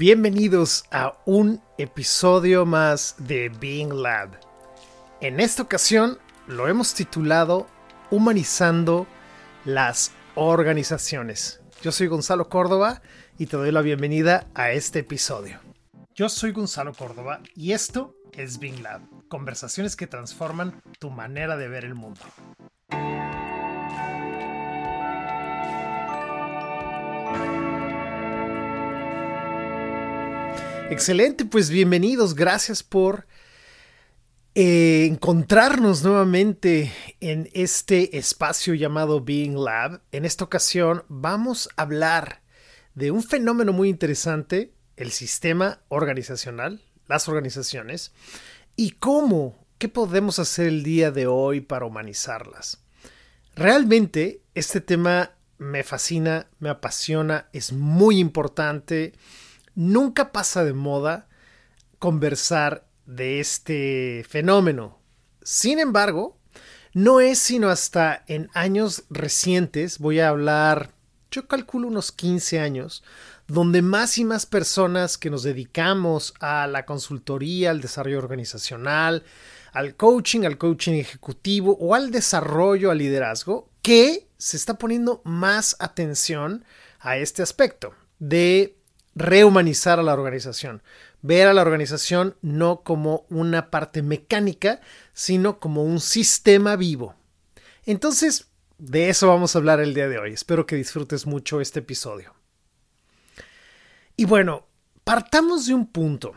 Bienvenidos a un episodio más de Being Lab. En esta ocasión lo hemos titulado Humanizando las organizaciones. Yo soy Gonzalo Córdoba y te doy la bienvenida a este episodio. Yo soy Gonzalo Córdoba y esto es Being Lab, conversaciones que transforman tu manera de ver el mundo. Excelente, pues bienvenidos, gracias por eh, encontrarnos nuevamente en este espacio llamado Being Lab. En esta ocasión vamos a hablar de un fenómeno muy interesante, el sistema organizacional, las organizaciones, y cómo, qué podemos hacer el día de hoy para humanizarlas. Realmente este tema me fascina, me apasiona, es muy importante nunca pasa de moda conversar de este fenómeno. Sin embargo, no es sino hasta en años recientes, voy a hablar, yo calculo unos 15 años, donde más y más personas que nos dedicamos a la consultoría, al desarrollo organizacional, al coaching, al coaching ejecutivo o al desarrollo, al liderazgo, que se está poniendo más atención a este aspecto de rehumanizar a la organización, ver a la organización no como una parte mecánica, sino como un sistema vivo. Entonces, de eso vamos a hablar el día de hoy. Espero que disfrutes mucho este episodio. Y bueno, partamos de un punto.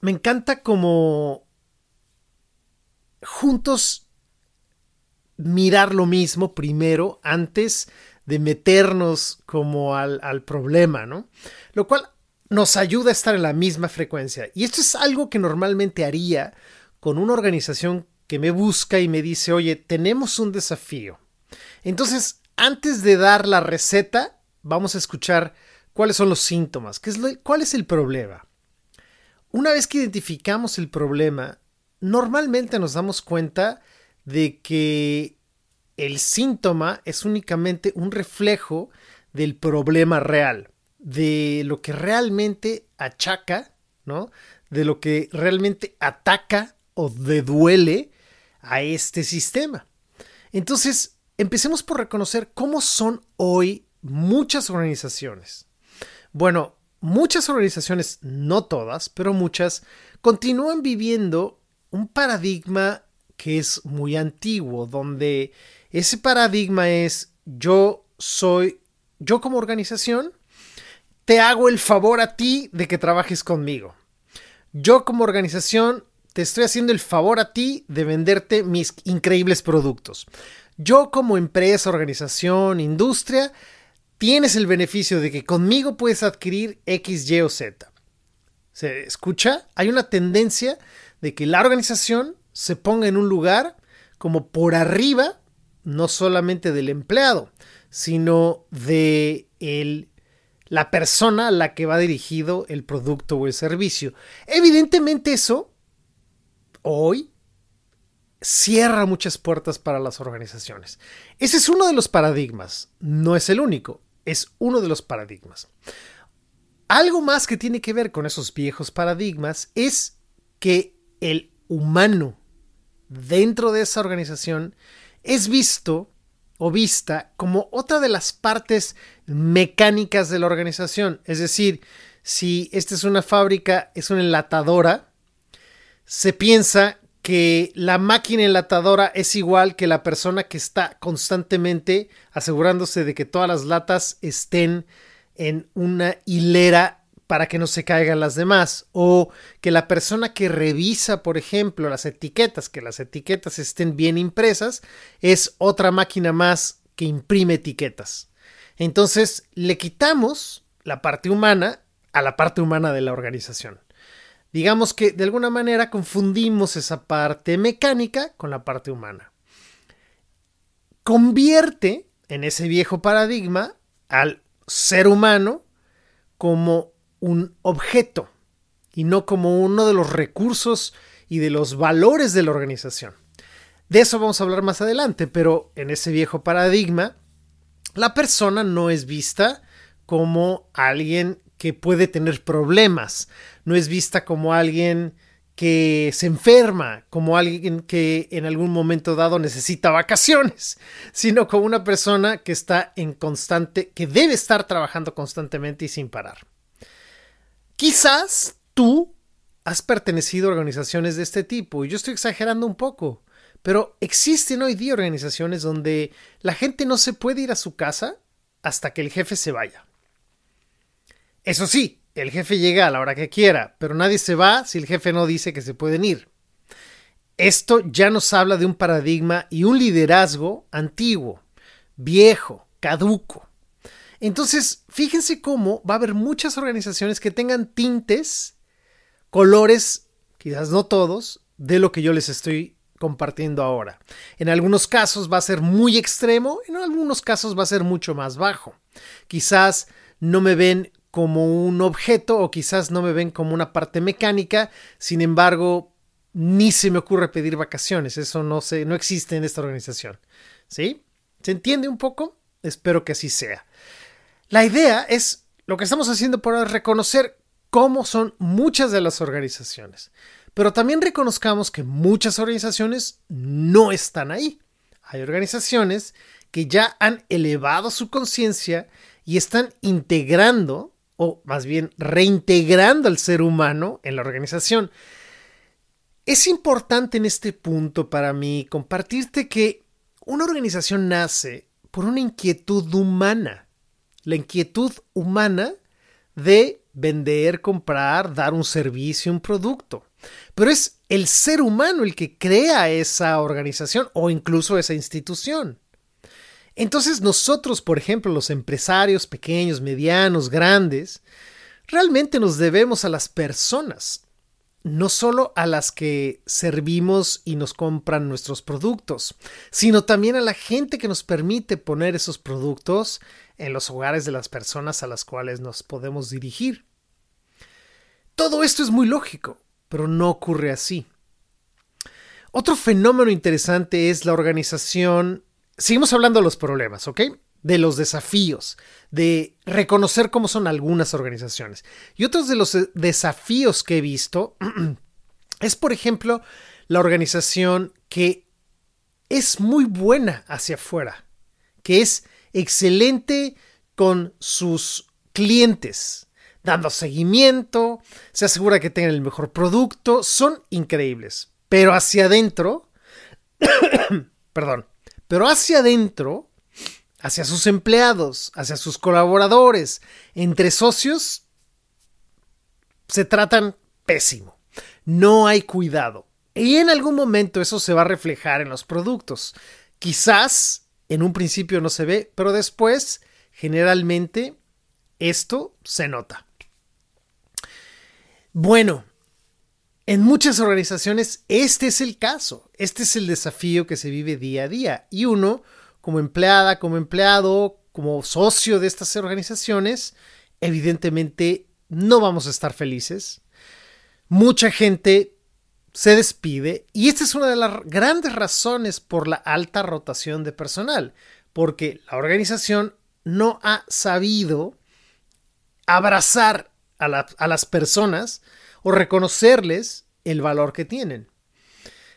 Me encanta como juntos mirar lo mismo primero antes de meternos como al, al problema, ¿no? Lo cual nos ayuda a estar en la misma frecuencia. Y esto es algo que normalmente haría con una organización que me busca y me dice, oye, tenemos un desafío. Entonces, antes de dar la receta, vamos a escuchar cuáles son los síntomas, qué es cuál es el problema. Una vez que identificamos el problema, normalmente nos damos cuenta de que el síntoma es únicamente un reflejo del problema real, de lo que realmente achaca, ¿no? De lo que realmente ataca o duele a este sistema. Entonces, empecemos por reconocer cómo son hoy muchas organizaciones. Bueno, muchas organizaciones, no todas, pero muchas, continúan viviendo un paradigma que es muy antiguo, donde ese paradigma es yo soy, yo como organización, te hago el favor a ti de que trabajes conmigo. Yo como organización te estoy haciendo el favor a ti de venderte mis increíbles productos. Yo como empresa, organización, industria, tienes el beneficio de que conmigo puedes adquirir X, Y o Z. ¿Se escucha? Hay una tendencia de que la organización se ponga en un lugar como por arriba no solamente del empleado, sino de el, la persona a la que va dirigido el producto o el servicio. Evidentemente eso hoy cierra muchas puertas para las organizaciones. Ese es uno de los paradigmas, no es el único, es uno de los paradigmas. Algo más que tiene que ver con esos viejos paradigmas es que el humano dentro de esa organización es visto o vista como otra de las partes mecánicas de la organización. Es decir, si esta es una fábrica, es una enlatadora, se piensa que la máquina enlatadora es igual que la persona que está constantemente asegurándose de que todas las latas estén en una hilera para que no se caigan las demás. O que la persona que revisa, por ejemplo, las etiquetas, que las etiquetas estén bien impresas, es otra máquina más que imprime etiquetas. Entonces le quitamos la parte humana a la parte humana de la organización. Digamos que de alguna manera confundimos esa parte mecánica con la parte humana. Convierte en ese viejo paradigma al ser humano como un objeto y no como uno de los recursos y de los valores de la organización. De eso vamos a hablar más adelante, pero en ese viejo paradigma, la persona no es vista como alguien que puede tener problemas, no es vista como alguien que se enferma, como alguien que en algún momento dado necesita vacaciones, sino como una persona que está en constante, que debe estar trabajando constantemente y sin parar. Quizás tú has pertenecido a organizaciones de este tipo, y yo estoy exagerando un poco, pero existen hoy día organizaciones donde la gente no se puede ir a su casa hasta que el jefe se vaya. Eso sí, el jefe llega a la hora que quiera, pero nadie se va si el jefe no dice que se pueden ir. Esto ya nos habla de un paradigma y un liderazgo antiguo, viejo, caduco. Entonces, fíjense cómo va a haber muchas organizaciones que tengan tintes, colores, quizás no todos, de lo que yo les estoy compartiendo ahora. En algunos casos va a ser muy extremo, en algunos casos va a ser mucho más bajo. Quizás no me ven como un objeto o quizás no me ven como una parte mecánica, sin embargo, ni se me ocurre pedir vacaciones, eso no, se, no existe en esta organización. ¿Sí? ¿Se entiende un poco? Espero que así sea. La idea es, lo que estamos haciendo por reconocer cómo son muchas de las organizaciones, pero también reconozcamos que muchas organizaciones no están ahí. Hay organizaciones que ya han elevado su conciencia y están integrando o más bien reintegrando al ser humano en la organización. Es importante en este punto para mí compartirte que una organización nace por una inquietud humana, la inquietud humana de vender, comprar, dar un servicio, un producto. Pero es el ser humano el que crea esa organización o incluso esa institución. Entonces nosotros, por ejemplo, los empresarios pequeños, medianos, grandes, realmente nos debemos a las personas, no solo a las que servimos y nos compran nuestros productos, sino también a la gente que nos permite poner esos productos en los hogares de las personas a las cuales nos podemos dirigir. Todo esto es muy lógico, pero no ocurre así. Otro fenómeno interesante es la organización seguimos hablando de los problemas, ¿ok? De los desafíos, de reconocer cómo son algunas organizaciones. Y otros de los eh, desafíos que he visto es, por ejemplo, la organización que es muy buena hacia afuera, que es excelente con sus clientes, dando seguimiento, se asegura que tengan el mejor producto, son increíbles. Pero hacia adentro, perdón, pero hacia adentro, hacia sus empleados, hacia sus colaboradores, entre socios, se tratan pésimo. No hay cuidado. Y en algún momento eso se va a reflejar en los productos. Quizás en un principio no se ve, pero después generalmente esto se nota. Bueno, en muchas organizaciones este es el caso, este es el desafío que se vive día a día y uno, como empleada, como empleado, como socio de estas organizaciones, evidentemente no vamos a estar felices. Mucha gente se despide y esta es una de las grandes razones por la alta rotación de personal, porque la organización no ha sabido abrazar a, las personas o reconocerles el valor que tienen.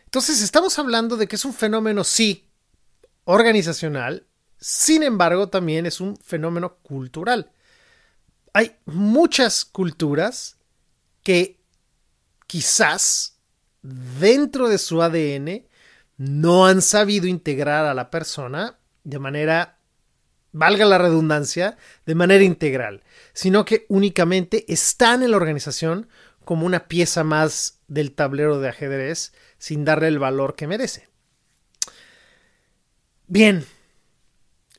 Entonces estamos hablando de que es un fenómeno, sí, organizacional, sin embargo también es un fenómeno cultural. Hay muchas culturas que quizás dentro de su ADN no han sabido integrar a la persona de manera, valga la redundancia, de manera integral, sino que únicamente están en la organización como una pieza más del tablero de ajedrez sin darle el valor que merece. Bien,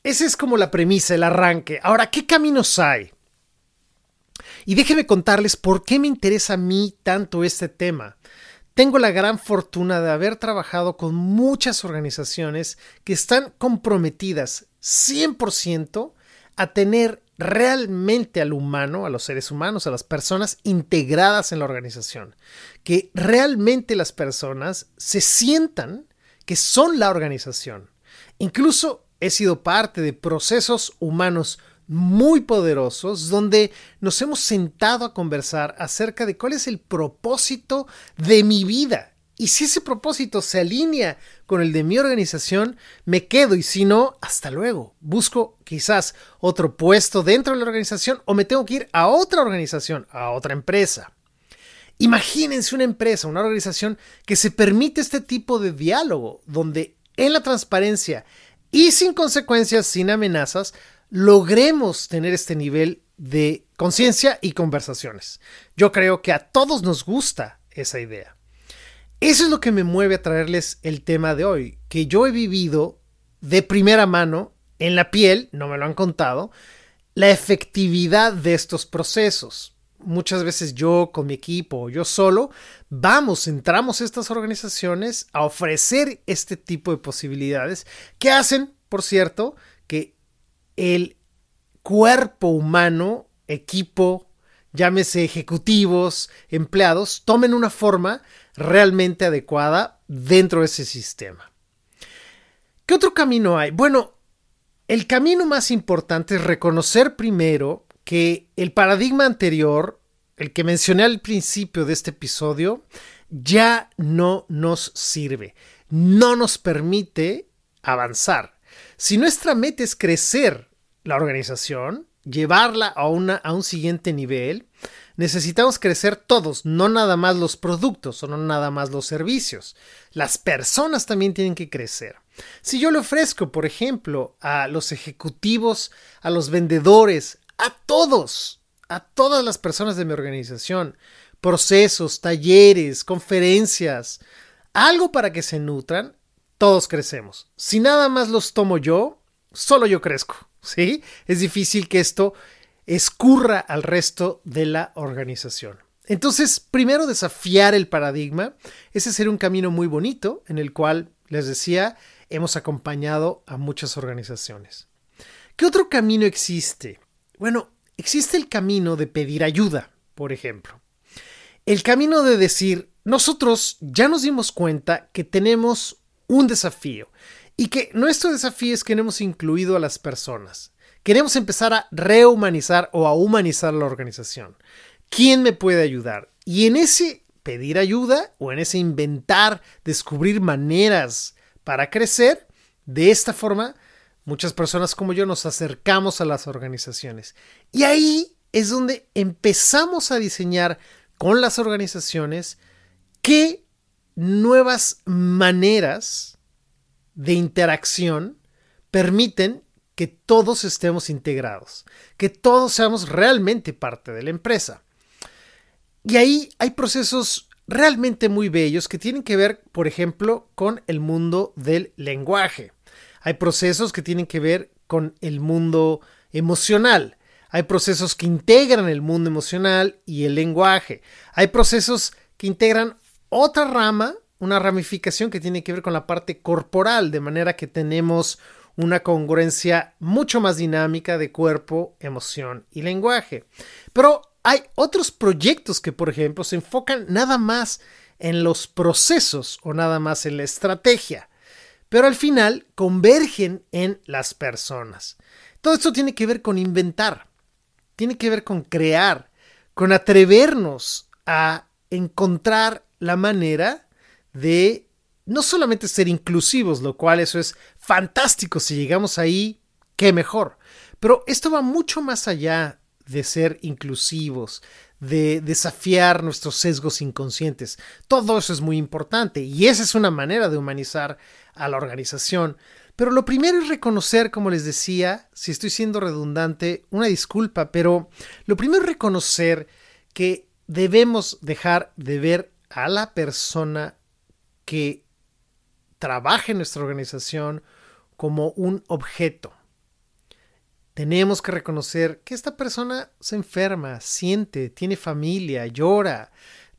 esa es como la premisa, el arranque. Ahora, ¿qué caminos hay? Y déjenme contarles por qué me interesa a mí tanto este tema. Tengo la gran fortuna de haber trabajado con muchas organizaciones que están comprometidas 100% a tener realmente al humano, a los seres humanos, a las personas integradas en la organización. Que realmente las personas se sientan que son la organización. Incluso he sido parte de procesos humanos muy poderosos donde nos hemos sentado a conversar acerca de cuál es el propósito de mi vida. Y si ese propósito se alinea con el de mi organización, me quedo y si no, hasta luego. Busco quizás otro puesto dentro de la organización o me tengo que ir a otra organización, a otra empresa. Imagínense una empresa, una organización que se permite este tipo de diálogo, donde en la transparencia y sin consecuencias, sin amenazas, logremos tener este nivel de conciencia y conversaciones. Yo creo que a todos nos gusta esa idea. Eso es lo que me mueve a traerles el tema de hoy, que yo he vivido de primera mano, en la piel, no me lo han contado, la efectividad de estos procesos. Muchas veces yo con mi equipo o yo solo vamos, entramos a estas organizaciones a ofrecer este tipo de posibilidades que hacen, por cierto, el cuerpo humano, equipo, llámese ejecutivos, empleados, tomen una forma realmente adecuada dentro de ese sistema. ¿Qué otro camino hay? Bueno, el camino más importante es reconocer primero que el paradigma anterior, el que mencioné al principio de este episodio, ya no nos sirve, no nos permite avanzar. Si nuestra meta es crecer la organización, llevarla a, un siguiente nivel, necesitamos crecer todos, no nada más los productos o no nada más los servicios. Las personas también tienen que crecer. Si yo le ofrezco, por ejemplo, a los ejecutivos, a los vendedores, a todos, a todas las personas de mi organización, procesos, talleres, conferencias, algo para que se nutran, todos crecemos. Si nada más los tomo yo, solo yo crezco, ¿sí? Es difícil que esto escurra al resto de la organización. Entonces, primero desafiar el paradigma, ese sería un camino muy bonito en el cual, les decía, hemos acompañado a muchas organizaciones. ¿Qué otro camino existe? Bueno, existe el camino de pedir ayuda, por ejemplo. El camino de decir, nosotros ya nos dimos cuenta que tenemos un desafío y que nuestro desafío es que no hemos incluido a las personas. Queremos empezar a rehumanizar o a humanizar la organización. ¿Quién me puede ayudar? Y en ese pedir ayuda o en ese inventar, descubrir maneras para crecer, de esta forma, muchas personas como yo nos acercamos a las organizaciones. Y ahí es donde empezamos a diseñar con las organizaciones qué nuevas maneras de interacción permiten que todos estemos integrados, que todos seamos realmente parte de la empresa. Y ahí hay procesos realmente muy bellos que tienen que ver, por ejemplo, con el mundo del lenguaje. Hay procesos que tienen que ver con el mundo emocional. Hay procesos que integran el mundo emocional y el lenguaje. Hay procesos que integran otra rama, una ramificación que tiene que ver con la parte corporal, de manera que tenemos una congruencia mucho más dinámica de cuerpo, emoción y lenguaje. Pero hay otros proyectos que, por ejemplo, se enfocan nada más en los procesos o nada más en la estrategia, pero al final convergen en las personas. Todo esto tiene que ver con inventar, tiene que ver con crear, con atrevernos a encontrar la manera de no solamente ser inclusivos, lo cual eso es fantástico, si llegamos ahí, qué mejor, pero esto va mucho más allá de ser inclusivos, de desafiar nuestros sesgos inconscientes. Todo eso es muy importante y esa es una manera de humanizar a la organización. Pero lo primero es reconocer, como les decía, si estoy siendo redundante, una disculpa, pero lo primero es reconocer que debemos dejar de ver a la persona que trabaje en nuestra organización como un objeto. Tenemos que reconocer que esta persona se enferma, siente, tiene familia, llora,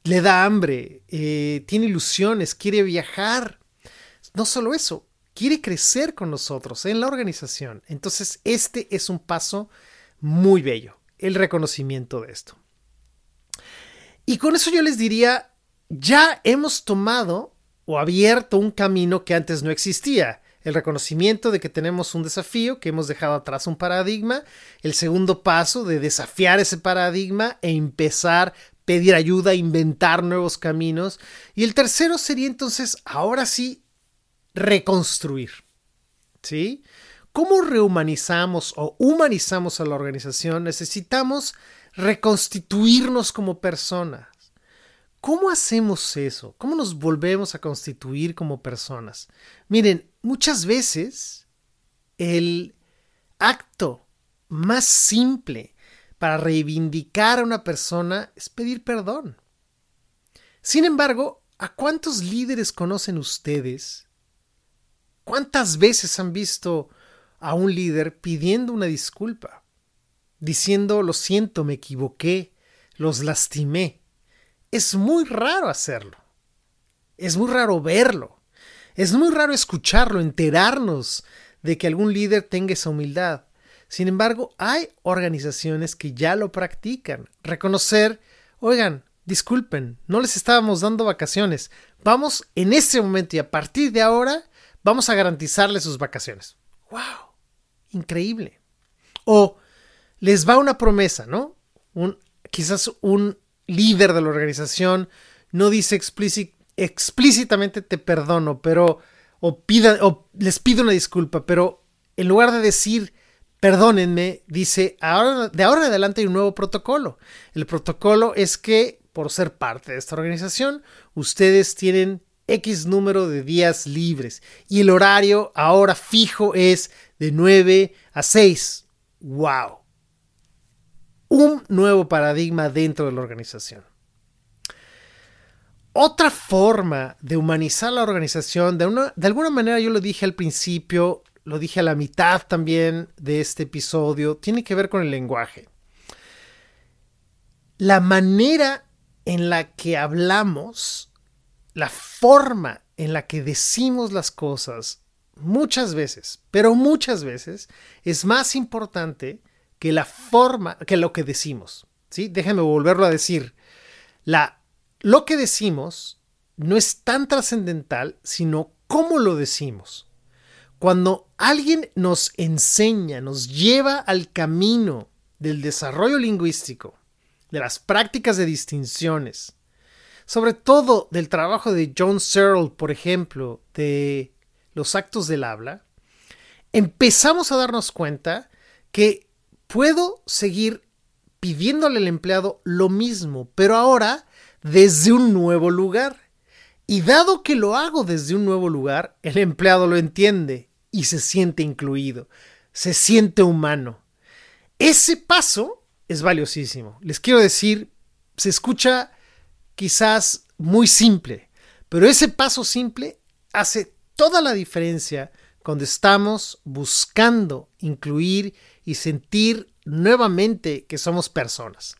le da hambre, eh, tiene ilusiones, quiere viajar. No solo eso, quiere crecer con nosotros en la organización. Entonces, este es un paso muy bello, el reconocimiento de esto. Y con eso yo les diría, ya hemos tomado o abierto un camino que antes no existía, el reconocimiento de que tenemos un desafío, que hemos dejado atrás un paradigma, el segundo paso de desafiar ese paradigma e empezar pedir ayuda, inventar nuevos caminos, y el tercero sería entonces, ahora sí, reconstruir. ¿Sí? ¿Cómo rehumanizamos o humanizamos a la organización? Necesitamos reconstituirnos como personas. ¿Cómo hacemos eso? ¿Cómo nos volvemos a constituir como personas? Miren, muchas veces el acto más simple para reivindicar a una persona es pedir perdón. Sin embargo, ¿a cuántos líderes conocen ustedes? ¿Cuántas veces han visto a un líder pidiendo una disculpa? Diciendo, lo siento, me equivoqué, los lastimé es muy raro hacerlo. Es muy raro verlo. Es muy raro escucharlo, enterarnos de que algún líder tenga esa humildad. Sin embargo, hay organizaciones que ya lo practican. Reconocer, oigan, disculpen, no les estábamos dando vacaciones. Vamos en este momento y a partir de ahora vamos a garantizarles sus vacaciones. ¡Wow! Increíble. O les va una promesa, ¿no? Un, quizás un líder de la organización no dice explícitamente te perdono, pero o, pida, o les pido una disculpa, pero en lugar de decir perdónenme, dice ahora, de ahora en adelante hay un nuevo protocolo. El protocolo es que por ser parte de esta organización, ustedes tienen X número de días libres y el horario ahora fijo es de 9 a 6. ¡Wow! Un nuevo paradigma dentro de la organización. Otra forma de humanizar la organización, de, una, de alguna manera yo lo dije al principio, lo dije a la mitad también de este episodio, tiene que ver con el lenguaje. La manera en la que hablamos, la forma en la que decimos las cosas, muchas veces, pero muchas veces, es más importante que la forma, que lo que decimos. ¿sí? Déjenme volverlo a decir. La, lo que decimos no es tan trascendental, sino cómo lo decimos. Cuando alguien nos enseña, nos lleva al camino del desarrollo lingüístico, de las prácticas de distinciones, sobre todo del trabajo de John Searle, por ejemplo, de los actos del habla, empezamos a darnos cuenta que puedo seguir pidiéndole al empleado lo mismo, pero ahora desde un nuevo lugar. Y dado que lo hago desde un nuevo lugar, el empleado lo entiende y se siente incluido, se siente humano. Ese paso es valiosísimo. Les quiero decir, se escucha quizás muy simple, pero ese paso simple hace toda la diferencia cuando estamos buscando incluir y sentir nuevamente que somos personas.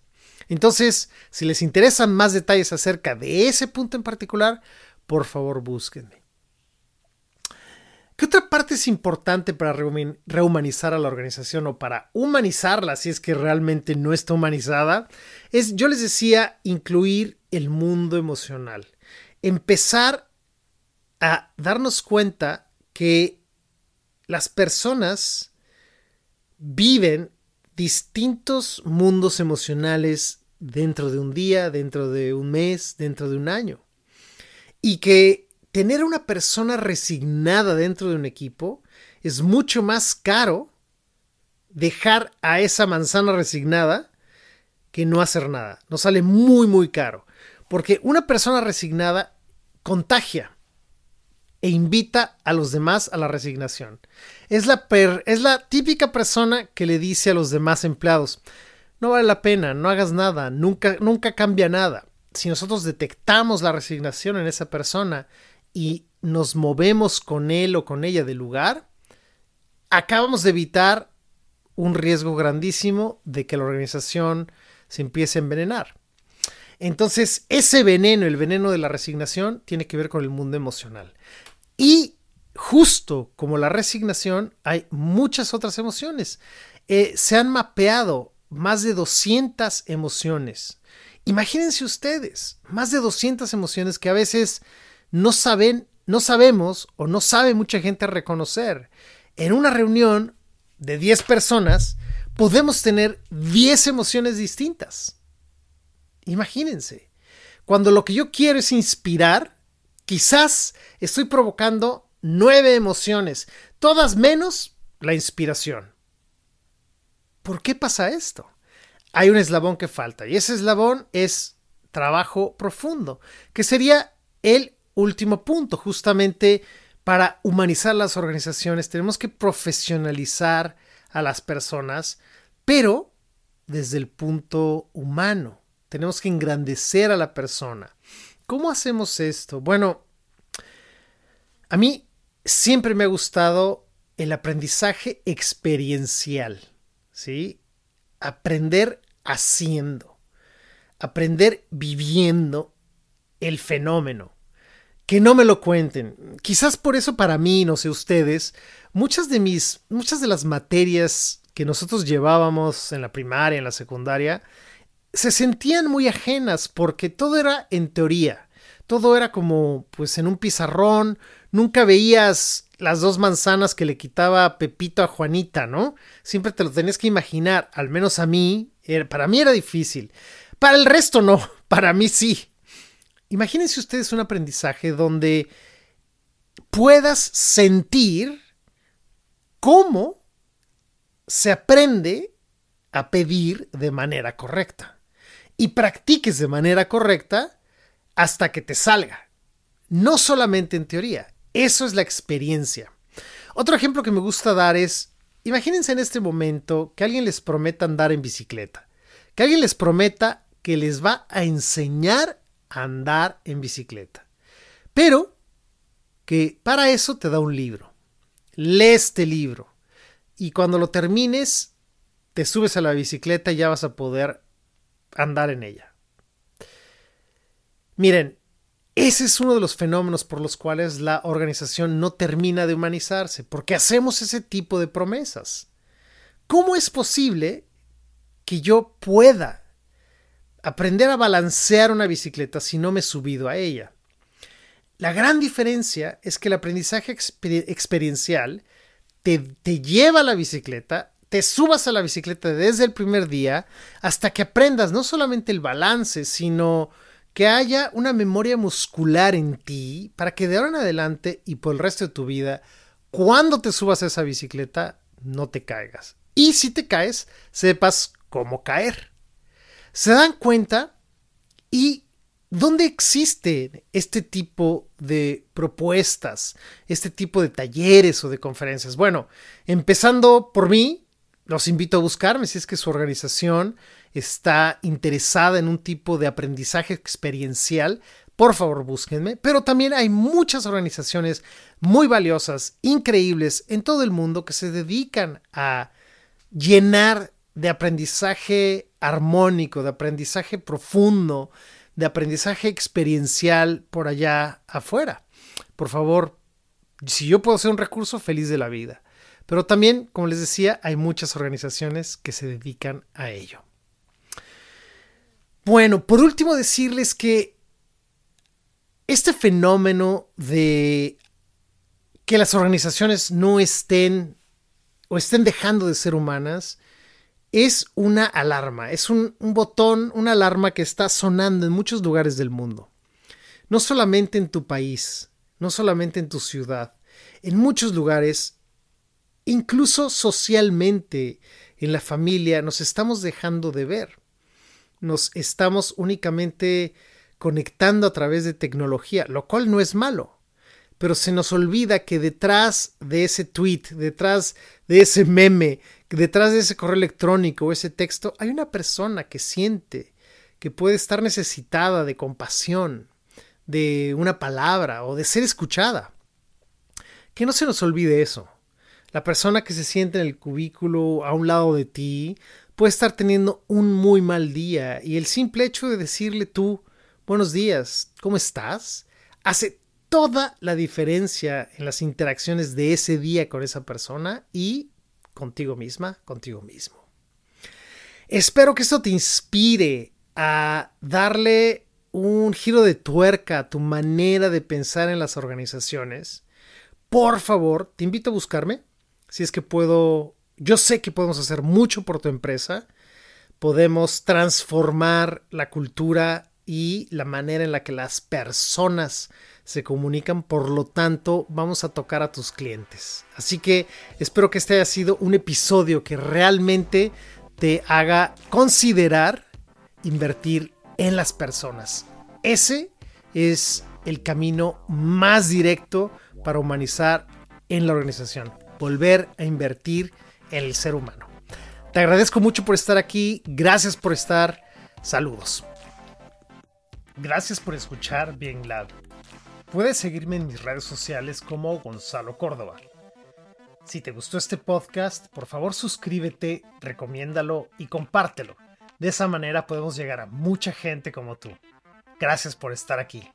Entonces, si les interesan más detalles acerca de ese punto en particular, por favor búsquenme. ¿Qué otra parte es importante para rehumanizar a la organización o para humanizarla si es que realmente no está humanizada? Es, yo les decía, incluir el mundo emocional. Empezar a darnos cuenta que las personas viven distintos mundos emocionales dentro de un día, dentro de un mes, dentro de un año. Y que tener una persona resignada dentro de un equipo es mucho más caro dejar a esa manzana resignada que no hacer nada. Nos sale muy, muy caro. Porque una persona resignada contagia e invita a los demás a la resignación. Es la, es la típica persona que le dice a los demás empleados, no vale la pena, no hagas nada, nunca, nunca cambia nada. Si nosotros detectamos la resignación en esa persona y nos movemos con él o con ella del lugar, acabamos de evitar un riesgo grandísimo de que la organización se empiece a envenenar. Entonces, ese veneno, el veneno de la resignación, tiene que ver con el mundo emocional. Y justo como la resignación, hay muchas otras emociones. Eh, se han mapeado más de 200 emociones. Imagínense ustedes, más de 200 emociones que a veces no saben no sabemos o no sabe mucha gente reconocer. En una reunión de 10 personas podemos tener 10 emociones distintas. Imagínense, cuando lo que yo quiero es inspirar, quizás estoy provocando 9 emociones, todas menos la inspiración. ¿Por qué pasa esto? Hay un eslabón que falta y ese eslabón es trabajo profundo, que sería el último punto, justamente para humanizar las organizaciones tenemos que profesionalizar a las personas, pero desde el punto humano. Tenemos que engrandecer a la persona. ¿Cómo hacemos esto? Bueno, a mí siempre me ha gustado el aprendizaje experiencial, ¿sí? Aprender haciendo, aprender viviendo el fenómeno que no me lo cuenten. Quizás por eso para mí, no sé ustedes, muchas de mis, muchas de las materias que nosotros llevábamos en la primaria, en la secundaria, se sentían muy ajenas porque todo era en teoría. Todo era como, pues, en un pizarrón. Nunca veías las dos manzanas que le quitaba Pepito a Juanita, ¿no? Siempre te lo tenías que imaginar. Al menos a mí, para mí era difícil. Para el resto no, para mí sí. Imagínense ustedes un aprendizaje donde puedas sentir cómo se aprende a pedir de manera correcta y practiques de manera correcta hasta que te salga. No solamente en teoría, eso es la experiencia. Otro ejemplo que me gusta dar es, imagínense en este momento que alguien les prometa andar en bicicleta, que alguien les prometa que les va a enseñar andar en bicicleta. Pero que para eso te da un libro. Lee este libro. Y cuando lo termines, te subes a la bicicleta y ya vas a poder andar en ella. Miren, ese es uno de los fenómenos por los cuales la organización no termina de humanizarse, porque hacemos ese tipo de promesas. ¿Cómo es posible que yo pueda aprender a balancear una bicicleta si no me he subido a ella. La gran diferencia es que el aprendizaje experiencial te, te lleva a la bicicleta, te subas a la bicicleta desde el primer día hasta que aprendas no solamente el balance, sino que haya una memoria muscular en ti para que de ahora en adelante y por el resto de tu vida, cuando te subas a esa bicicleta, no te caigas. Y si te caes, sepas cómo caer se dan cuenta y ¿Dónde existe este tipo de propuestas, este tipo de talleres o de conferencias? Bueno, empezando por mí, los invito a buscarme si es que su organización está interesada en un tipo de aprendizaje experiencial. Por favor, búsquenme. Pero también hay muchas organizaciones muy valiosas, increíbles en todo el mundo que se dedican a llenar de aprendizaje armónico, de aprendizaje profundo, de aprendizaje experiencial por allá afuera. Por favor, si yo puedo ser un recurso, feliz de la vida. Pero también, como les decía, hay muchas organizaciones que se dedican a ello. Bueno, por último decirles que este fenómeno de que las organizaciones no estén o estén dejando de ser humanas es una alarma, es un, botón, una alarma que está sonando en muchos lugares del mundo. No solamente en tu país, no solamente en tu ciudad, en muchos lugares, incluso socialmente, en la familia, nos estamos dejando de ver. Nos estamos únicamente conectando a través de tecnología, lo cual no es malo pero se nos olvida que detrás de ese tweet, detrás de ese meme, detrás de ese correo electrónico o ese texto, hay una persona que siente, que puede estar necesitada de compasión, de una palabra o de ser escuchada. Que no se nos olvide eso. La persona que se siente en el cubículo a un lado de ti puede estar teniendo un muy mal día y el simple hecho de decirle tú, buenos días, ¿cómo estás? hace toda la diferencia en las interacciones de ese día con esa persona y contigo misma, contigo mismo. Espero que esto te inspire a darle un giro de tuerca a tu manera de pensar en las organizaciones, por favor, te invito a buscarme. Si es que puedo, yo sé que podemos hacer mucho por tu empresa. Podemos transformar la cultura y la manera en la que las personas se comunican. Por lo tanto, vamos a tocar a tus clientes. Así que espero que este haya sido un episodio que realmente te haga considerar invertir en las personas. Ese es el camino más directo para humanizar en la organización. Volver a invertir en el ser humano. Te agradezco mucho por estar aquí. Gracias por estar. Saludos. Gracias por escuchar Bien Lab. Puedes seguirme en mis redes sociales como Gonzalo Córdoba. Si te gustó este podcast, por favor suscríbete, recomiéndalo y compártelo. De esa manera podemos llegar a mucha gente como tú. Gracias por estar aquí.